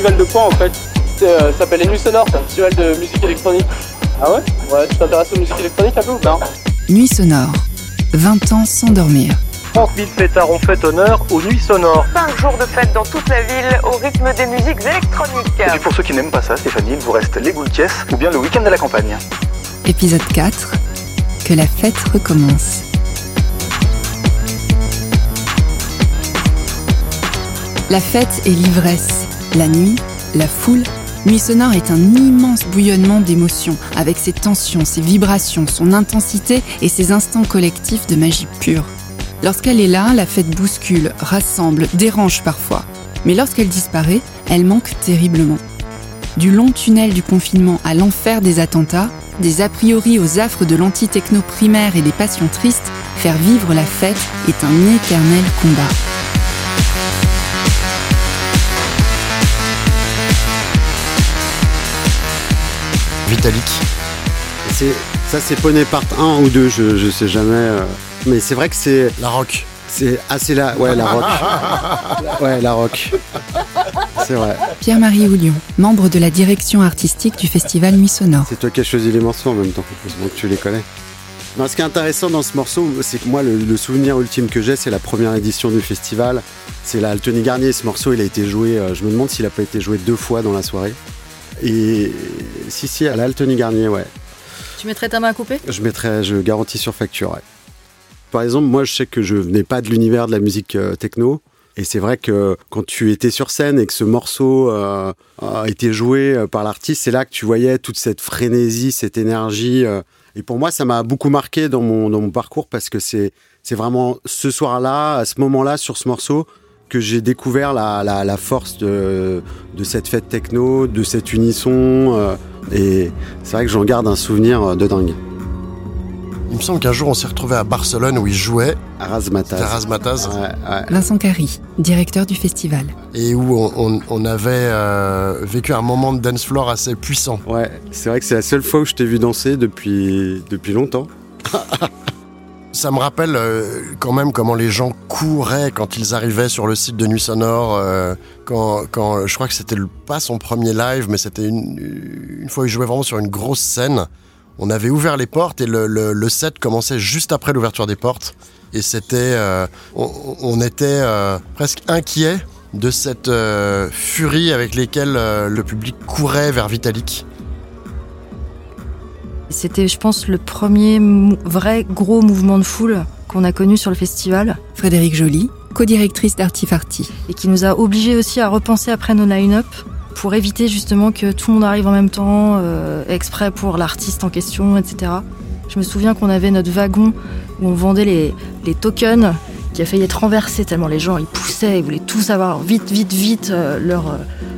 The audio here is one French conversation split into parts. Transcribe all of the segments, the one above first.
festival de quoi en fait Ça s'appelle les Nuits Sonores, c'est un festival de musique électronique. Ah ouais? Ouais, tu t'intéresses aux musiques électroniques un peu ou pas? Nuit Sonore, 20 ans sans dormir. France Ville Pétard ont fait honneur aux Nuits Sonores. 5 jours de fête dans toute la ville au rythme des musiques électroniques. Et pour ceux qui n'aiment pas ça, Stéphanie, il vous reste les Goultiès ou bien le week-end à la campagne. Épisode 4. Que la fête recommence. La fête est l'ivresse. La nuit, la foule. Nuit sonore est un immense bouillonnement d'émotions, avec ses tensions, ses vibrations, son intensité et ses instants collectifs de magie pure. Lorsqu'elle est là, la fête bouscule, rassemble, dérange parfois. Mais lorsqu'elle disparaît, elle manque terriblement. Du long tunnel du confinement à l'enfer des attentats, des a priori aux affres de l'anti-techno primaire et des passions tristes, faire vivre la fête est un éternel combat. Vitalik. C'est, ça, c'est Poney Part 1 ou 2, je, je sais jamais. euh. Mais c'est vrai que c'est. La rock. C'est assez là. Ouais, la rock. ouais, la rock. C'est vrai. Pierre-Marie Houlion, membre de la direction artistique du festival Nuit Sonore. C'est toi qui as choisi les morceaux en même temps. Heureusement que tu les connais. Non, ce qui est intéressant dans ce morceau, c'est que moi, le, le souvenir ultime que j'ai, c'est la première édition du festival. C'est la Altony Garnier. Ce morceau, il a été joué. euh, je me demande s'il a pas été joué deux fois dans la soirée. Et si, si, à la Altony Garnier, ouais. Tu mettrais ta main à couper? Je mettrais, je garantis sur facture. ouais. Par exemple, moi, je sais que je venais pas de l'univers de la musique euh, techno. Et c'est vrai que quand tu étais sur scène et que ce morceau euh, a été joué euh, par l'artiste, c'est là que tu voyais toute cette frénésie, cette énergie. euh. et pour moi, ça m'a beaucoup marqué dans mon, dans mon parcours parce que c'est, c'est vraiment ce soir-là, à ce moment-là, sur ce morceau, que j'ai découvert la, la, la force de, de cette fête techno, de cet unisson. euh. et c'est vrai que j'en garde un souvenir euh, de dingue. Il me semble qu'un jour on s'est retrouvé à Barcelone où il jouait, À Razmataz. c'était Razmataz, Ouais, ouais. Vincent Carry, directeur du festival. et où on, on- on avait euh, vécu un moment de dance floor assez puissant. Ouais, c'est vrai que c'est la seule fois où je t'ai vu danser depuis, depuis longtemps. Ça me rappelle euh, quand même comment les gens couraient quand ils arrivaient sur le site de Nuit Sonore. euh, quand, quand je crois que c'était pas son premier live, mais c'était une, une fois où il jouait vraiment sur une grosse scène. On avait ouvert les portes et le, le- le set commençait juste après l'ouverture des portes. Et c'était, euh, on, était euh, presque inquiet de cette euh, furie avec lesquelles euh, le public courait vers Vitalik. C'était, je pense, le premier vrai gros mouvement de foule qu'on a connu sur le festival Frédéric Joly, co-directrice d'Artifarty. et qui nous a obligés aussi à repenser après nos line-up pour éviter justement que tout le monde arrive en même temps, euh, exprès pour l'artiste en question, etc. Je me souviens qu'on avait notre wagon où on vendait les, les tokens qui a failli être renversé tellement les gens ils poussaient, ils voulaient tous avoir vite, vite, vite euh, leur, euh,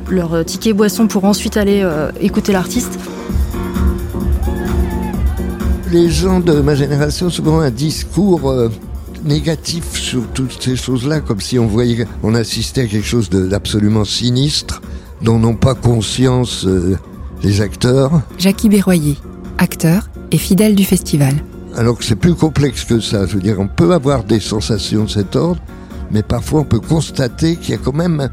leur ticket boisson pour ensuite aller écouter l'artiste. Les gens de ma génération ont souvent un discours euh, négatif sur toutes ces choses-là, comme si on voyait, on assistait à quelque chose d'absolument sinistre, dont n'ont pas conscience euh, les acteurs, Jackie Berroyer, acteur et fidèle du festival. alors que c'est plus complexe que ça. Je veux dire, on peut avoir des sensations de cet ordre, mais parfois on peut constater qu'il y a quand même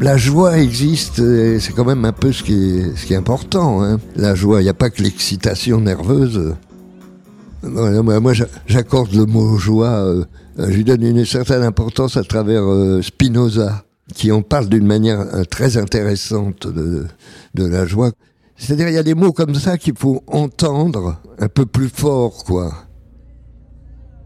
la joie existe, c'est quand même un peu ce qui est, ce qui est important. Hein. La joie, il n'y a pas que l'excitation nerveuse. Moi, moi, j'a- j'accorde le mot joie, euh, euh, je lui donne une certaine importance à travers euh, Spinoza, qui en parle d'une manière euh, très intéressante de, de la joie. C'est-à-dire, il y a des mots comme ça qu'il faut entendre un peu plus fort, quoi.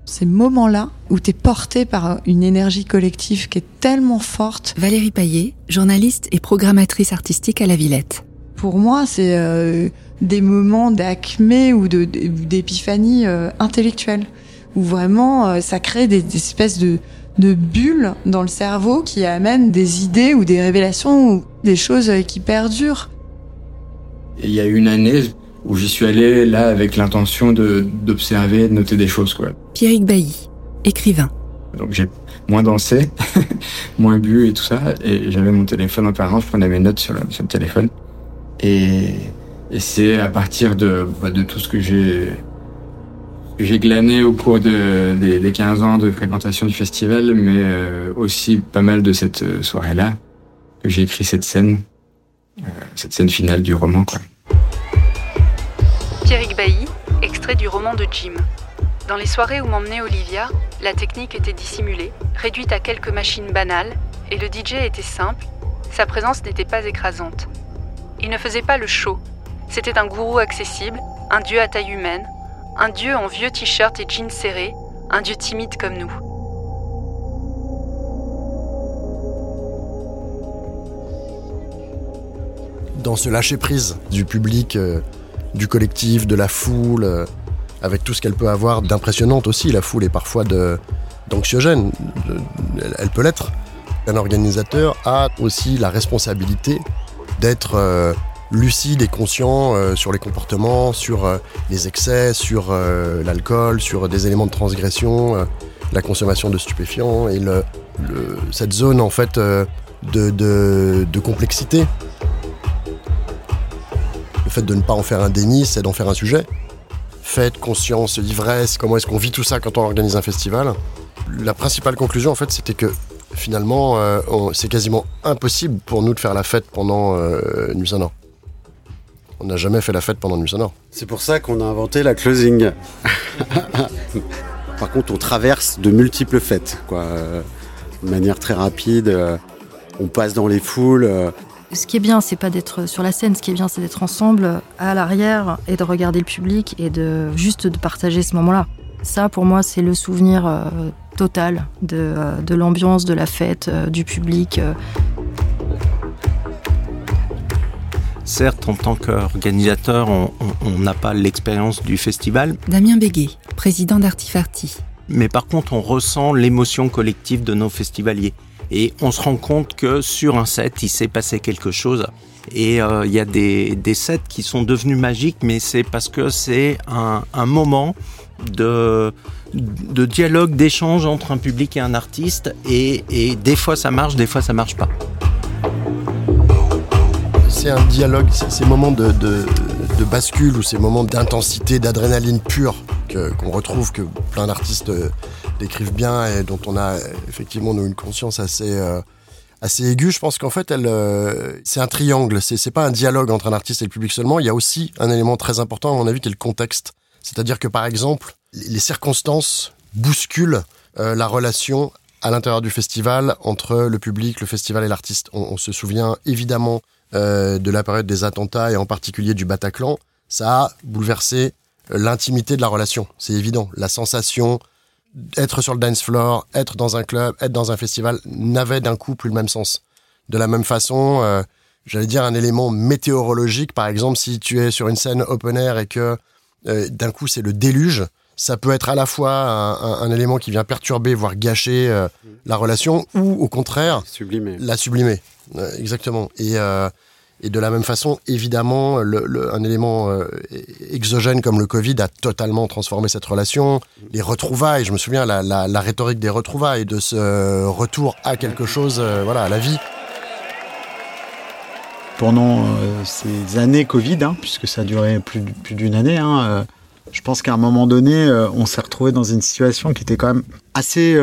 Ces moments-là où tu es porté par une énergie collective qui est tellement forte, Valérie Paillet, journaliste et programmatrice artistique à la Villette. Pour moi, c'est euh, des moments d'acmé ou de- de- d'épiphanie euh, intellectuelle, où vraiment euh, ça crée des, des espèces de, de bulles dans le cerveau qui amènent des idées ou des révélations ou des choses euh, qui perdurent. Il y a une année où j'y suis allé là avec l'intention de d'observer, de noter des choses quoi. Pierrick Bailly, écrivain. Donc j'ai moins dansé, moins bu et tout ça, et j'avais mon téléphone en permanence, je prenais mes notes sur le, sur le téléphone. Et, c'est à partir de, bah, tout ce que j'ai glané au cours de, des, des 15 ans de fréquentation du festival, mais euh, aussi pas mal de cette euh, soirée-là, que j'ai écrit cette scène, euh, cette scène finale du roman. Pierrick Bailly, extrait du roman de Jim. Dans les soirées où m'emmenait Olivia, la technique était dissimulée, réduite à quelques machines banales, et le DJ était simple, sa présence n'était pas écrasante. Il ne faisait pas le show, c'était un gourou accessible, un dieu à taille humaine, un dieu en vieux t-shirt et jeans serrés, un dieu timide comme nous. Dans ce lâcher-prise du public, euh, du collectif, de la foule, euh, avec tout ce qu'elle peut avoir d'impressionnante aussi, la foule est parfois d'anxiogène, elle peut l'être. Un organisateur a aussi la responsabilité d'être euh, lucide et conscient euh, sur les comportements, sur euh, les excès, sur l'alcool, sur des éléments de transgression, la consommation de stupéfiants et cette zone en fait de, de- de complexité. Le fait de ne pas en faire un déni, c'est d'en faire un sujet. Fête, conscience, ivresse, comment est-ce qu'on vit tout ça quand on organise un festival La principale conclusion en fait c'était que finalement euh, c'est quasiment impossible pour nous de faire la fête pendant euh, Nuit Sonore. On n'a jamais fait la fête pendant Nuit Sonore. C'est pour ça qu'on a inventé la closing. Par contre, on traverse de multiples fêtes, quoi. euh, De manière très rapide. euh, On passe dans les foules. euh, Ce qui est bien, c'est pas d'être sur la scène, ce qui est bien, c'est d'être ensemble à l'arrière et de regarder le public et de juste de partager ce moment-là. Ça, pour moi, c'est le souvenir euh, total de, euh, de l'ambiance, de la fête, euh, du public. euh. Certes, en tant qu'organisateur, on n'a pas l'expérience du festival, Damien Béguet, président d'Artifarty. mais par contre, on ressent l'émotion collective de nos festivaliers. Et on se rend compte que sur un set, il s'est passé quelque chose. Et euh, il y a des, des sets qui sont devenus magiques, mais c'est parce que c'est un, un moment de, de dialogue, d'échange entre un public et un artiste. Et, des fois ça marche, des fois ça marche pas. C'est un dialogue, ces moments de, de- bascule ou ces moments d'intensité, d'adrénaline pure qu'on retrouve, que plein d'artistes euh, décrivent bien et dont on a effectivement une conscience assez, euh, assez aiguë. Je pense qu'en fait, euh, c'est un triangle. C'est, c'est pas un dialogue entre un artiste et le public seulement. Il y a aussi un élément très important, à mon avis, qui est le contexte. C'est-à-dire que par exemple, les circonstances bousculent euh, la relation à l'intérieur du festival entre le public, le festival et l'artiste. On, on se souvient évidemment euh, de la période des attentats et en particulier du Bataclan. Ça a bouleversé euh, l'intimité de la relation. C'est évident. La sensation être sur le dance floor, être dans un club, être dans un festival n'avait d'un coup plus le même sens. De la même façon, euh, j'allais dire un élément météorologique, par exemple, si tu es sur une scène open air et que d'un coup c'est le déluge, ça peut être à la fois un, un- un élément qui vient perturber, voire gâcher euh, la relation, ou au contraire Sublimer. la sublimer. Euh, exactement. Et, euh, et de la même façon, évidemment, le, le- un élément euh, exogène comme le Covid a totalement transformé cette relation. Les retrouvailles, je me souviens, la, la, la rhétorique des retrouvailles, de ce retour à quelque chose, euh, voilà, à la vie. Pendant euh, ces années Covid, hein, puisque ça a duré plus, plus d'une année, hein, euh, je pense qu'à un moment donné, euh, on s'est retrouvé dans une situation qui était quand même assez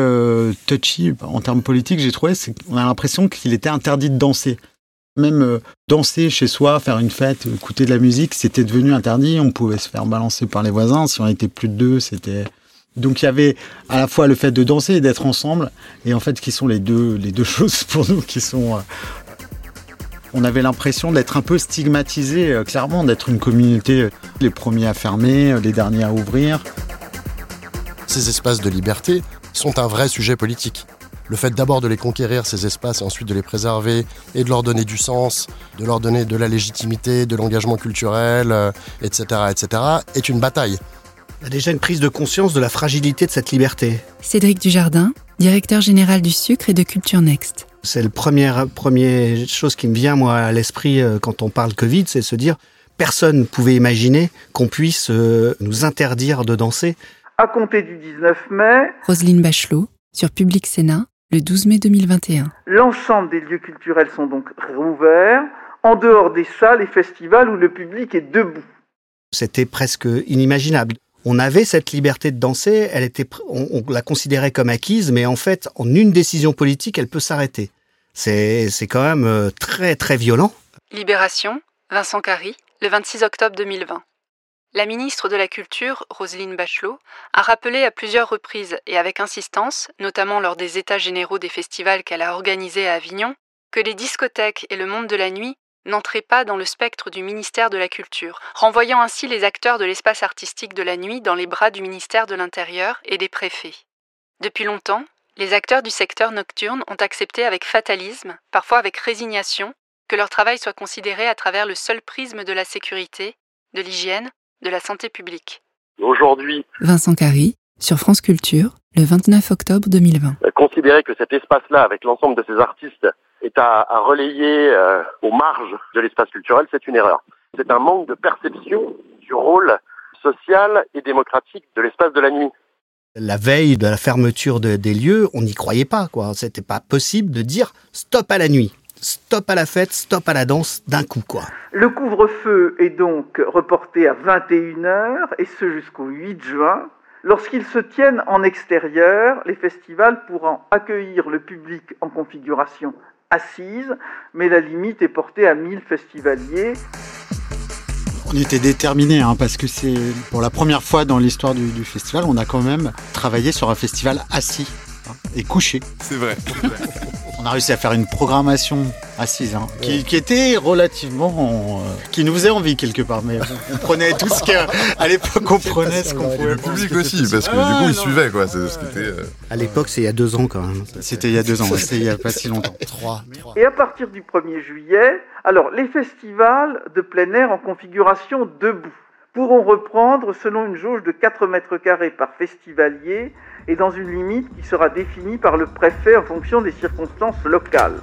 touchy en termes politiques. J'ai trouvé, qu'on a l'impression qu'il était interdit de danser. Même danser chez soi, faire une fête, écouter de la musique, c'était devenu interdit. On pouvait se faire balancer par les voisins. Si on était plus de deux, c'était donc il y avait à la fois le fait de danser et d'être ensemble, et en fait qui sont les deux les deux choses pour nous qui sont on avait l'impression d'être un peu stigmatisé, euh, clairement, d'être une communauté, euh, les premiers à fermer, euh, les derniers à ouvrir. Ces espaces de liberté sont un vrai sujet politique. Le fait d'abord de les conquérir, ces espaces, et ensuite de les préserver, et de leur donner du sens, de leur donner de la légitimité, de l'engagement culturel, euh, etc., etc., est une bataille. Il y a déjà une prise de conscience de la fragilité de cette liberté. Cédric Dujardin, directeur général du sucre et de Culture Next. C'est le premier, premier chose qui me vient moi à l'esprit euh, quand on parle Covid, c'est de se dire personne ne pouvait imaginer qu'on puisse euh, nous interdire de danser. À compter du 19 mai, Roselyne Bachelot, sur Public Sénat, le 12 mai 2021. l'ensemble des lieux culturels sont donc rouverts, en dehors des salles et festivals où le public est debout. C'était presque inimaginable. On avait cette liberté de danser, on la considérait comme acquise, mais en fait, en une décision politique, elle peut s'arrêter. C'est c'est quand même euh, très très violent. Libération, Vincent Carry, le 26 octobre 2020. La ministre de la Culture, Roselyne Bachelot, a rappelé à plusieurs reprises et avec insistance, notamment lors des états généraux des festivals qu'elle a organisés à Avignon, que les discothèques et le monde de la nuit n'entraient pas dans le spectre du ministère de la Culture, renvoyant ainsi les acteurs de l'espace artistique de la nuit dans les bras du ministère de l'Intérieur et des préfets. Depuis longtemps, les acteurs du secteur nocturne ont accepté avec fatalisme, parfois avec résignation, que leur travail soit considéré à travers le seul prisme de la sécurité, de l'hygiène, de la santé publique. Aujourd'hui, Vincent Carry, sur France Culture, le 29 octobre 2020. euh, considérer que cet espace-là, avec l'ensemble de ces artistes, est à, à relayer euh, aux marges de l'espace culturel, c'est une erreur. C'est un manque de perception du rôle social et démocratique de l'espace de la nuit. La veille de la fermeture de- des lieux, on n'y croyait pas, quoi. C'était pas possible de dire stop à la nuit, stop à la fête, stop à la danse d'un coup, quoi. Le couvre-feu est donc reporté à 21h et ce jusqu'au 8 juin. Lorsqu'ils se tiennent en extérieur, les festivals pourront accueillir le public en configuration assise, mais la limite est portée à 1000 festivaliers. On était déterminés, hein, parce que c'est pour la première fois dans l'histoire du, du festival, on a quand même travaillé sur un festival assis hein, et couché. C'est vrai. On a réussi à faire une programmation assise, hein, qui, qui était relativement, euh, qui nous faisait envie quelque part, mais on, prenait tout ce qu'à l'époque on prenait, ce qu'on pouvait. Le public aussi, parce que Ah, du coup, il suivait, quoi. C'est ce qui était. euh, À l'époque, c'est il y a deux ans quand même. C'était il y a deux ans, c'était il y a pas si longtemps. Trois. Et à partir du 1er juillet, alors les festivals de plein air en configuration debout pourront reprendre selon une jauge de 4 mètres carrés par festivalier et dans une limite qui sera définie par le préfet en fonction des circonstances locales.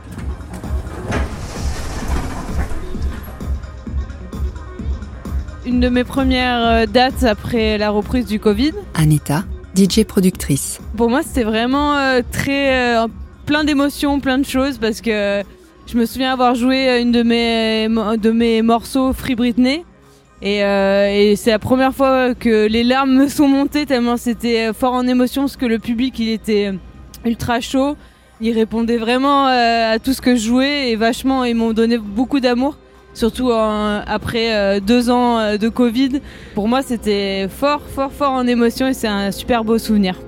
Une de mes premières euh, dates après la reprise du Covid. Anita, DJ productrice. Pour moi, c'était vraiment euh, très euh, plein d'émotions, plein de choses parce que je me souviens avoir joué une de mes de mes morceaux Free Britney et, euh, et c'est la première fois que les larmes me sont montées tellement c'était fort en émotion parce que le public il était ultra chaud. Il répondait vraiment euh, à tout ce que je jouais et vachement ils m'ont donné beaucoup d'amour. Surtout en- après euh, deux ans euh, de Covid, pour moi c'était fort, fort, fort en émotion et c'est un super beau souvenir.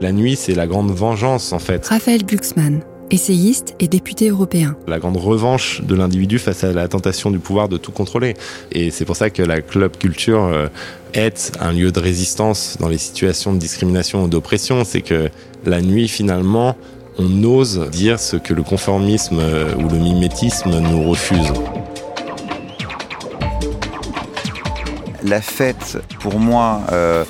La nuit, c'est la grande vengeance, en fait. Raphaël Glucksmann, essayiste et député européen. La grande revanche de l'individu face à la tentation du pouvoir de tout contrôler. Et c'est pour ça que la club culture euh, est un lieu de résistance dans les situations de discrimination ou d'oppression. C'est que la nuit, finalement, on ose dire ce que le conformisme euh, ou le mimétisme nous refuse. La fête, pour moi, euh,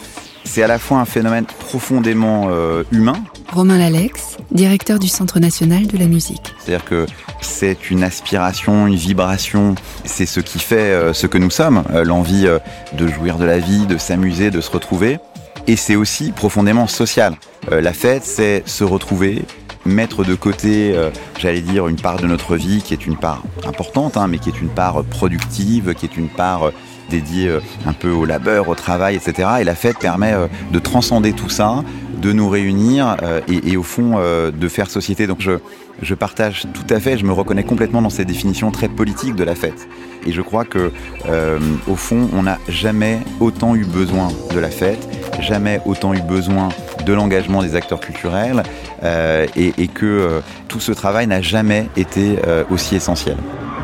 c'est à la fois un phénomène profondément euh, humain, Romain Lalex, directeur du Centre national de la musique. c'est-à-dire que c'est une aspiration, une vibration, c'est ce qui fait euh, ce que nous sommes, euh, l'envie euh, de jouir de la vie, de s'amuser, de se retrouver. Et c'est aussi profondément social. La fête, c'est se retrouver, mettre de côté, j'allais dire, une part de notre vie qui est une part importante, hein, mais qui est une part productive, qui est une part dédiée euh, un peu au labeur, au travail, etc. Et la fête permet euh, de transcender tout ça, de nous réunir euh, et, au fond de faire société. Donc je, je partage tout à fait, je me reconnais complètement dans ces définitions très politiques de la fête. Et je crois que au fond, on n'a jamais autant eu besoin de la fête, jamais autant eu besoin de l'engagement des acteurs culturels, et, que tout ce travail n'a jamais été aussi essentiel. «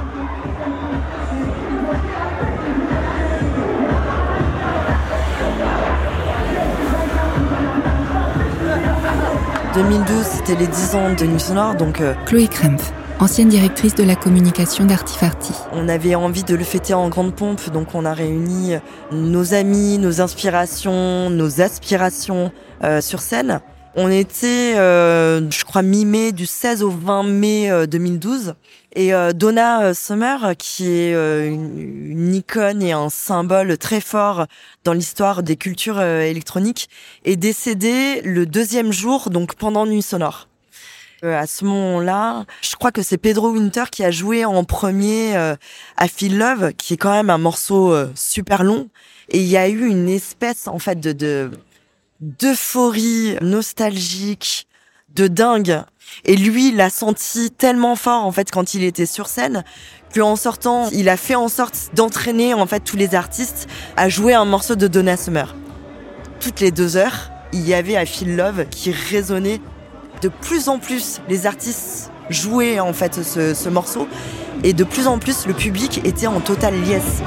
2012, c'était les 10 ans de Nuit Sonore, donc euh, Chloé Krempf, ancienne directrice de la communication d'Artifarty. on avait envie de le fêter en grande pompe, donc on a réuni nos amis, nos inspirations, nos aspirations euh, sur scène. On était, euh, je crois, mi-mai, du 16 au 20 mai euh, 2012. Et euh, Donna euh, Summer, qui est euh, une, une icône et un symbole très fort dans l'histoire des cultures euh, électroniques, est décédée le deuxième jour, donc pendant Nuit Sonore. Euh, à ce moment-là, je crois que c'est Pedro Winter qui a joué en premier euh, à Feel Love, qui est quand même un morceau euh, super long. Et il y a eu une espèce, en fait, de, de d'euphorie nostalgique, de dingue. Et lui, l'a senti tellement fort en fait quand il était sur scène qu'en sortant, il a fait en sorte d'entraîner en fait tous les artistes à jouer un morceau de Donna Summer. Toutes les deux heures, il y avait un Feel Love qui résonnait de plus en plus. Les artistes jouaient en fait ce, ce morceau et de plus en plus le public était en totale liesse.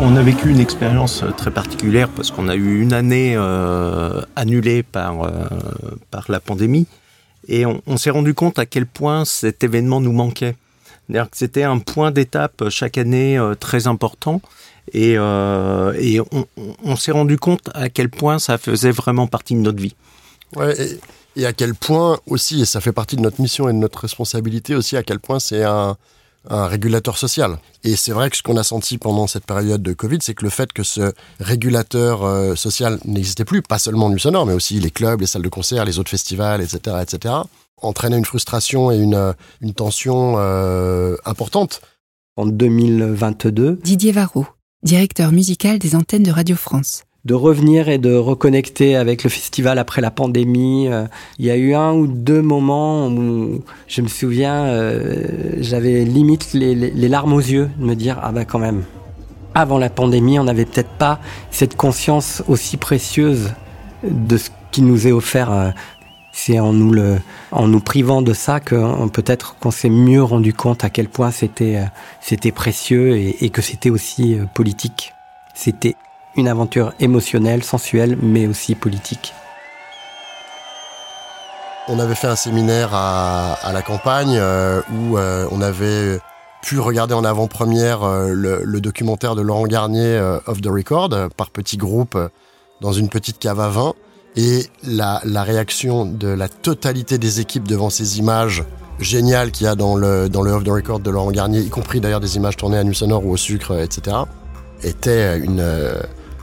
On a vécu une expérience très particulière parce qu'on a eu une année euh, annulée par, euh, par la pandémie et on, s'est rendu compte à quel point cet événement nous manquait. C'était un point d'étape chaque année euh, très important et, euh, on s'est rendu compte à quel point ça faisait vraiment partie de notre vie. Ouais, et, et, à quel point aussi, et ça fait partie de notre mission et de notre responsabilité aussi, à quel point c'est un, un régulateur social. Et c'est vrai que ce qu'on a senti pendant cette période de Covid, c'est que le fait que ce régulateur euh, social n'existait plus, pas seulement Nuit Sonore, mais aussi les clubs, les salles de concert, les autres festivals, etc., etc., entraînait une frustration et une, une tension euh, importante. En 2022, Didier Varro, directeur musical des antennes de Radio France de revenir et de reconnecter avec le festival après la pandémie. Euh, il y a eu un ou deux moments où je me souviens, euh, j'avais limite les, larmes aux yeux de me dire ah ben quand même. Avant la pandémie, on n'avait peut-être pas cette conscience aussi précieuse de ce qui nous est offert. Euh, c'est en nous le, en nous privant de ça que peut-être qu'on s'est mieux rendu compte à quel point c'était, c'était précieux et, et que c'était aussi politique. C'était une aventure émotionnelle, sensuelle, mais aussi politique. On avait fait un séminaire à, la campagne euh, où euh, on avait pu regarder en avant-première euh, le, documentaire de Laurent Garnier, Off the Record, par petits groupes dans une petite cave à vin. Et la, réaction de la totalité des équipes devant ces images géniales qu'il y a dans le, dans Off the Record de Laurent Garnier, y compris d'ailleurs des images tournées à Nuit Sonore ou au sucre, etc., était une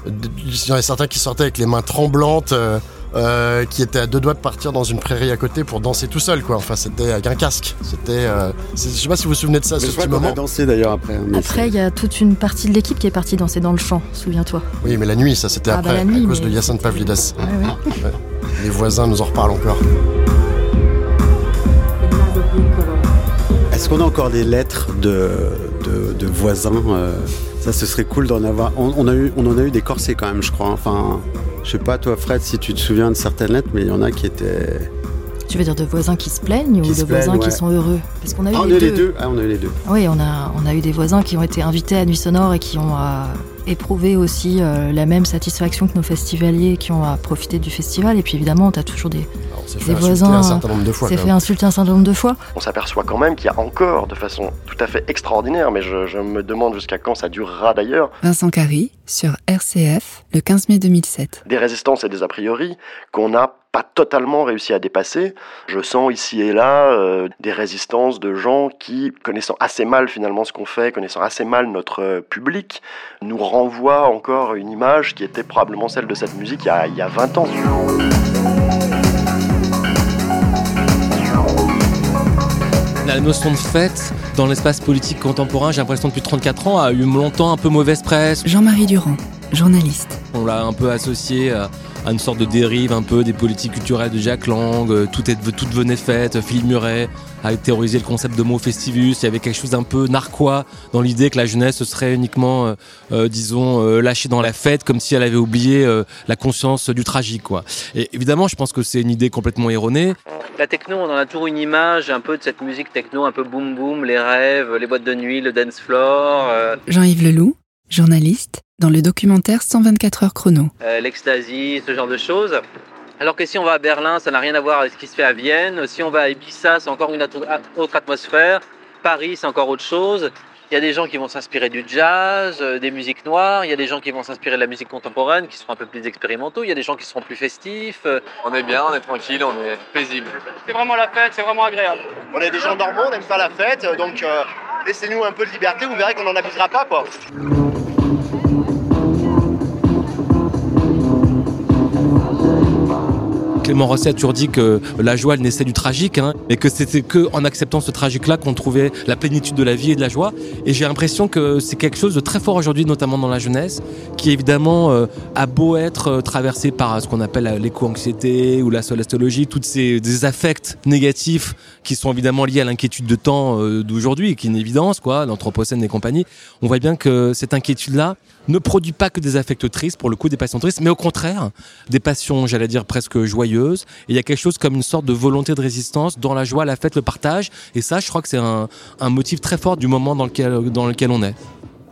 il y en a certains qui sortaient avec les mains tremblantes, euh, euh, qui étaient à deux doigts de partir dans une prairie à côté pour danser tout seul, quoi. Enfin, c'était avec un casque. C'était, euh, je sais pas si vous vous souvenez de ça, Mais ce je crois petit qu'on a moment. dansé d'ailleurs après. Après, il y a toute une partie de l'équipe qui est partie danser dans le champ, souviens-toi. Oui, mais la nuit, ça c'était Ah, après, bah, la nuit, à cause mais- de Yacine Pavlidas. Ouais, ouais. Ouais. Les voisins nous en reparlent encore. Est-ce qu'on a encore des lettres de, de, de voisins euh, Ça, ce serait cool d'en avoir. On, a eu, on en a eu des corsets quand même, je crois. Enfin, je sais pas, toi, Fred, si tu te souviens de certaines lettres, mais il y en a qui étaient. Tu veux dire de voisins qui se plaignent Qui ou se de voisins qui sont heureux? Parce qu'on a eu Ah, on a les, eu deux. les deux. Ah, on a eu les deux. Oui, on a, on a eu des voisins qui ont été invités à Nuit Sonore et qui ont euh, éprouvé aussi euh, la même satisfaction que nos festivaliers qui ont euh, profité du festival. Et puis évidemment, tu as toujours des, On s'est des fait voisins. un certain nombre de fois. s'est fait insulter un certain nombre de fois. On s'aperçoit quand même qu'il y a encore, de façon tout à fait extraordinaire, mais je, je me demande jusqu'à quand ça durera d'ailleurs, Vincent Carry sur RCF le 15 mai 2007. des résistances et des a priori qu'on n'a pas totalement réussi à dépasser. Je sens ici et là euh, des résistances de gens qui, connaissant assez mal finalement ce qu'on fait, connaissant assez mal notre euh, public, nous renvoient encore une image qui était probablement celle de cette musique il y a, il y a 20 ans. La notion de fête dans l'espace politique contemporain, j'ai l'impression depuis 34 ans, a eu longtemps un peu mauvaise presse. Jean-Marie Durand, journaliste. On l'a un peu associé à, à une sorte de dérive un peu des politiques culturelles de Jacques Lang, euh, tout, est, tout devenait fête, Philippe Muret a théorisé le concept de mot festivus, il y avait quelque chose d'un peu narquois dans l'idée que la jeunesse se serait uniquement, euh, euh, disons, euh, lâchée dans la fête comme si elle avait oublié euh, la conscience du tragique. quoi. Et évidemment, je pense que c'est une idée complètement erronée. La techno, on en a toujours une image un peu de cette musique techno, un peu boom boom, les rêves, les boîtes de nuit, le dance floor, euh, Jean-Yves Leloup, journaliste, dans le documentaire 124 heures chrono. euh, l'ecstasy, ce genre de choses. Alors que si on va à Berlin, ça n'a rien à voir avec ce qui se fait à Vienne. Si on va à Ibiza, c'est encore une autre autre atmosphère. Paris, c'est encore autre chose. Il y a des gens qui vont s'inspirer du jazz, euh, des musiques noires. Il y a des gens qui vont s'inspirer de la musique contemporaine, qui seront un peu plus expérimentaux. Il y a des gens qui seront plus festifs. euh, On est bien, on est tranquille, on est paisible. C'est vraiment la fête, c'est vraiment agréable. On est des gens normaux, on aime pas la fête, donc euh, laissez-nous un peu de liberté, vous verrez qu'on n'en abusera pas quoi. Clément Rosset a toujours dit que la joie elle naissait du tragique, hein, et que c'était que en acceptant ce tragique-là qu'on trouvait la plénitude de la vie et de la joie. Et j'ai l'impression que c'est quelque chose de très fort aujourd'hui, notamment dans la jeunesse, qui évidemment euh, a beau être euh, traversé par ce qu'on appelle l'éco-anxiété ou la solastologie, toutes ces des affects négatifs qui sont évidemment liés à l'inquiétude de temps euh, d'aujourd'hui, qui est une évidence, quoi, l'anthropocène et compagnie. On voit bien que cette inquiétude-là ne produit pas que des affects tristes, pour le coup des passions tristes, mais au contraire, des passions, j'allais dire, presque joyeuses. Il y a quelque chose comme une sorte de volonté de résistance dans la joie, la fête, le partage. Et ça, je crois que c'est un, motif très fort du moment dans lequel, dans lequel on est.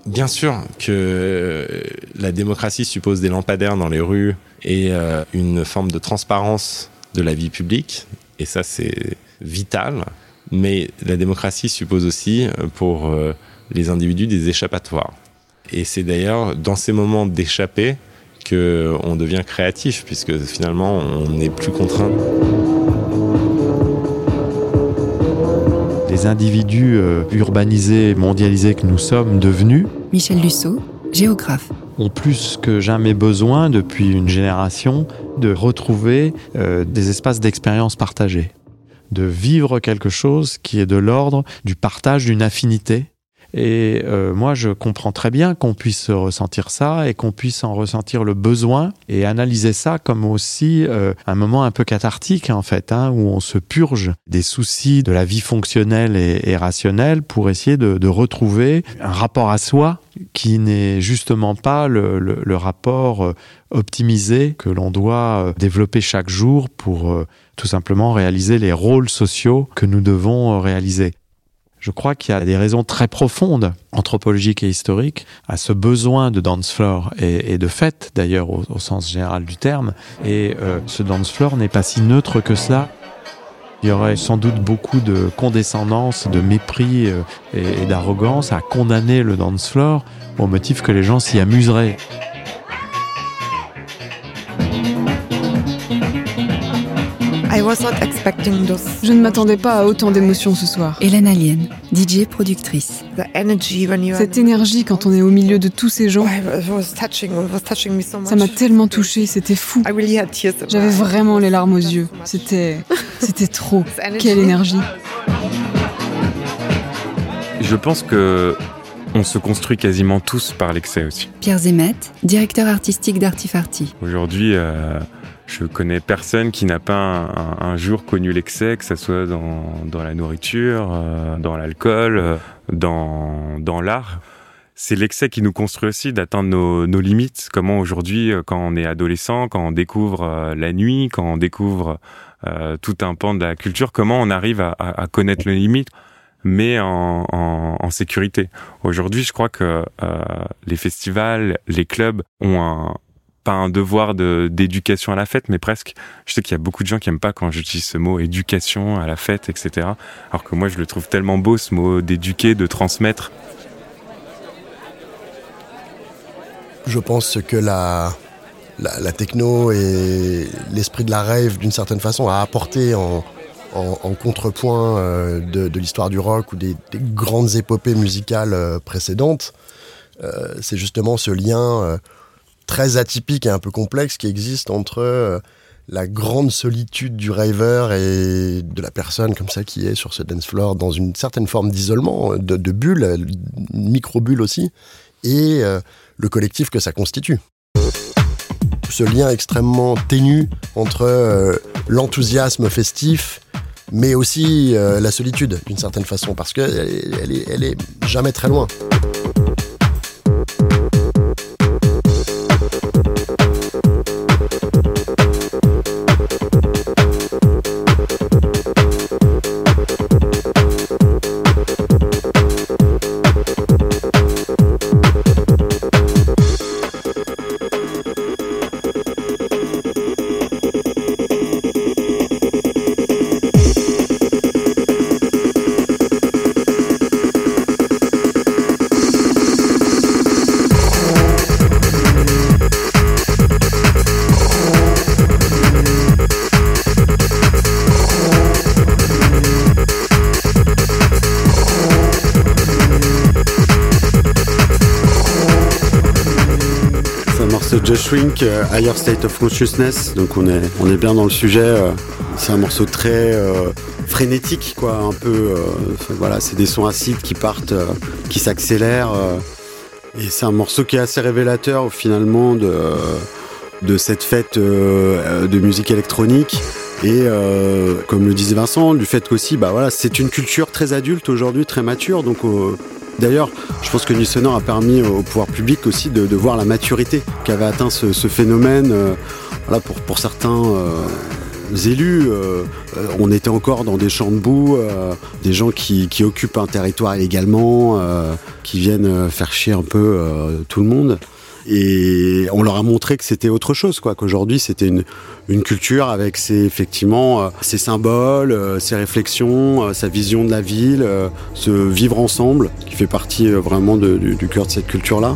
Bien sûr que la démocratie suppose des lampadaires dans les rues et euh, une forme de transparence de la vie publique. Et ça, c'est vital. Mais la démocratie suppose aussi euh, pour euh, les individus des échappatoires. Et c'est d'ailleurs dans ces moments d'échapper qu'on devient créatif, puisque finalement, on n'est plus contraint. Les individus euh, urbanisés, mondialisés que nous sommes devenus, Michel Lusseau, géographe. ont plus que jamais besoin, depuis une génération, de retrouver euh, des espaces d'expérience partagés, de vivre quelque chose qui est de l'ordre du partage d'une affinité. Et euh, moi, je comprends très bien qu'on puisse ressentir ça et qu'on puisse en ressentir le besoin et analyser ça comme aussi euh, un moment un peu cathartique en fait, hein, où on se purge des soucis de la vie fonctionnelle et, rationnelle pour essayer de, de retrouver un rapport à soi qui n'est justement pas le, le, le rapport euh, optimisé que l'on doit euh, développer chaque jour pour euh, tout simplement réaliser les rôles sociaux que nous devons réaliser. Je crois qu'il y a des raisons très profondes, anthropologiques et historiques, à ce besoin de dance floor et, de fête, d'ailleurs, au, au sens général du terme. Et euh, ce dance floor n'est pas si neutre que cela. Il y aurait sans doute beaucoup de condescendance, de mépris euh, et, et d'arrogance à condamner le dance floor au motif que les gens s'y amuseraient. Je ne m'attendais pas à autant d'émotions ce soir. Hélène Alien, DJ productrice. Cette énergie quand on est au milieu de tous ces gens, ça m'a tellement touchée, c'était fou. J'avais vraiment les larmes aux yeux. C'était, c'était trop. Quelle énergie. Je pense que on se construit quasiment tous par l'excès aussi. Pierre Zemet, directeur artistique d'Artifarty. Aujourd'hui, euh, je connais personne qui n'a pas un, jour connu l'excès, que ce soit dans, dans la nourriture, euh, dans l'alcool, euh, dans, dans l'art. C'est l'excès qui nous construit aussi d'atteindre nos, nos limites. Comment aujourd'hui, euh, quand on est adolescent, quand on découvre la nuit, quand on découvre euh, tout un pan de la culture, comment on arrive à, à, à connaître les limites mais en, en, en sécurité. Aujourd'hui, je crois que euh, les festivals, les clubs ont un, un devoir de, d'éducation à la fête, mais presque. Je sais qu'il y a beaucoup de gens qui aiment pas quand j'utilise ce mot éducation à la fête, etc. Alors que moi, je le trouve tellement beau, ce mot d'éduquer, de transmettre. Je pense que la, techno et l'esprit de la rave, d'une certaine façon, a apporté en, contrepoint euh, de, l'histoire du rock ou des, des grandes épopées musicales euh, précédentes. Euh, c'est justement ce lien très atypique et un peu complexe qui existe entre euh, la grande solitude du raver et de la personne comme ça qui est sur ce dance floor dans une certaine forme d'isolement, de, de bulle, une micro-bulle aussi, et euh, le collectif que ça constitue. Ce lien extrêmement ténu entre euh, l'enthousiasme festif mais aussi euh, la solitude d'une certaine façon parce qu'elle elle elle est jamais très loin. Josh Wink, Higher State of Consciousness. Donc on est, on est bien dans le sujet. C'est un morceau très frénétique, quoi, un peu. voilà, c'est des sons acides qui partent, qui s'accélèrent. et c'est un morceau qui est assez révélateur finalement de, de cette fête de musique électronique. Et euh, comme le disait Vincent, du fait qu'aussi, bah voilà, c'est une culture très adulte aujourd'hui, très mature. Donc, euh, d'ailleurs, je pense que Nuit Sonore a permis au pouvoir public aussi de, voir la maturité qu'avait atteint ce, phénomène. Euh, pour, certains élus, on était encore dans des champs de boue, des gens qui, qui, occupent un territoire illégalement, qui viennent faire chier un peu tout le monde. Et on leur a montré que c'était autre chose, quoi. Qu'aujourd'hui c'était une, culture avec ses effectivement euh, ses symboles, euh, ses réflexions, euh, sa vision de la ville, ce vivre ensemble qui fait partie vraiment du, cœur de cette culture-là.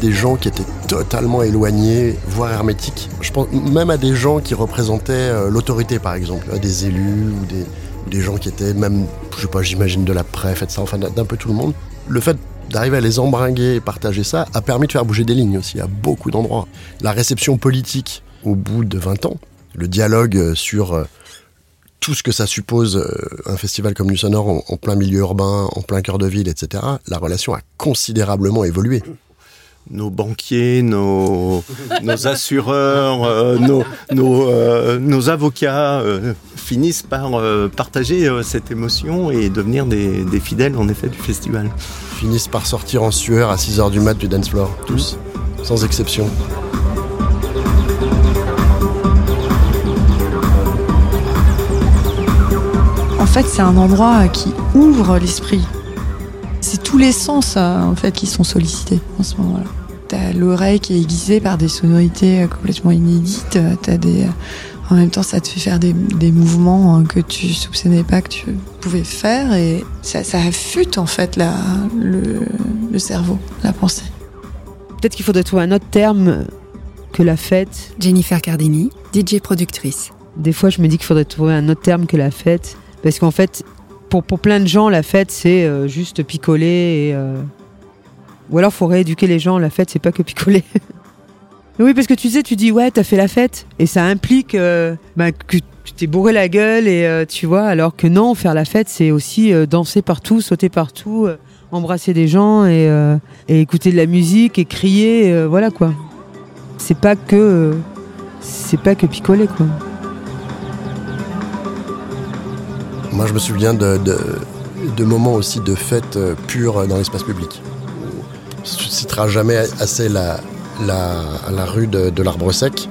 Des gens qui étaient totalement éloignés, voire hermétiques. Je pense même à des gens qui représentaient l'autorité, par exemple, des élus ou des, gens qui étaient même, je sais pas, j'imagine de la préfète, ça, enfin d'un peu tout le monde. Le fait d'arriver à les embringuer et partager ça a permis de faire bouger des lignes aussi à beaucoup d'endroits. La réception politique au bout de 20 ans, le dialogue euh, sur euh, tout ce que ça suppose euh, un festival comme Sonore en, en plein milieu urbain, en plein cœur de ville, etc., la relation a considérablement évolué nos banquiers, nos, nos assureurs, nos, nos, nos, avocats finissent par partager cette émotion et devenir des, des, fidèles en effet du festival finissent par sortir en sueur à 6h du mat du dance floor, tous, sans exception. En fait, c'est un endroit qui ouvre l'esprit. C'est tous les sens en fait qui sont sollicités en ce moment-là. T'as l'oreille qui est aiguisée par des sonorités complètement inédites. T'as des en même temps, ça te fait faire des, mouvements que tu soupçonnais pas que tu pouvais faire et ça, ça affûte en fait la, le, cerveau, la pensée. Peut-être qu'il faudrait trouver un autre terme que la fête. Jennifer Cardini, DJ productrice. Des fois, je me dis qu'il faudrait trouver un autre terme que la fête parce qu'en fait, pour, pour plein de gens, la fête c'est euh, juste picoler et. Euh, ou alors, faut rééduquer les gens. La fête, c'est pas que picoler. Oui, parce que tu sais, tu dis, ouais, t'as fait la fête. Et ça implique euh, bah, que tu t'es bourré la gueule, et euh, tu vois, alors que non, faire la fête, c'est aussi euh, danser partout, sauter partout, embrasser des gens, et, écouter de la musique, et crier, voilà quoi. C'est pas que. c'est pas que picoler, quoi. Moi, je me souviens de, de, moments aussi de fête pure dans l'espace public. Tu ne citeras jamais assez la, la, rue de, l'Arbre Sec,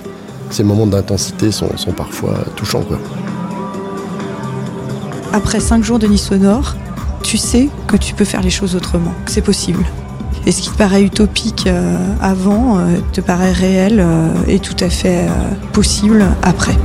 ces moments d'intensité sont, parfois touchants. Quoi. Après cinq jours de nuit sonore, tu sais que tu peux faire les choses autrement, que c'est possible. Et ce qui te paraît utopique euh, avant euh, te paraît réel euh, et tout à fait possible après.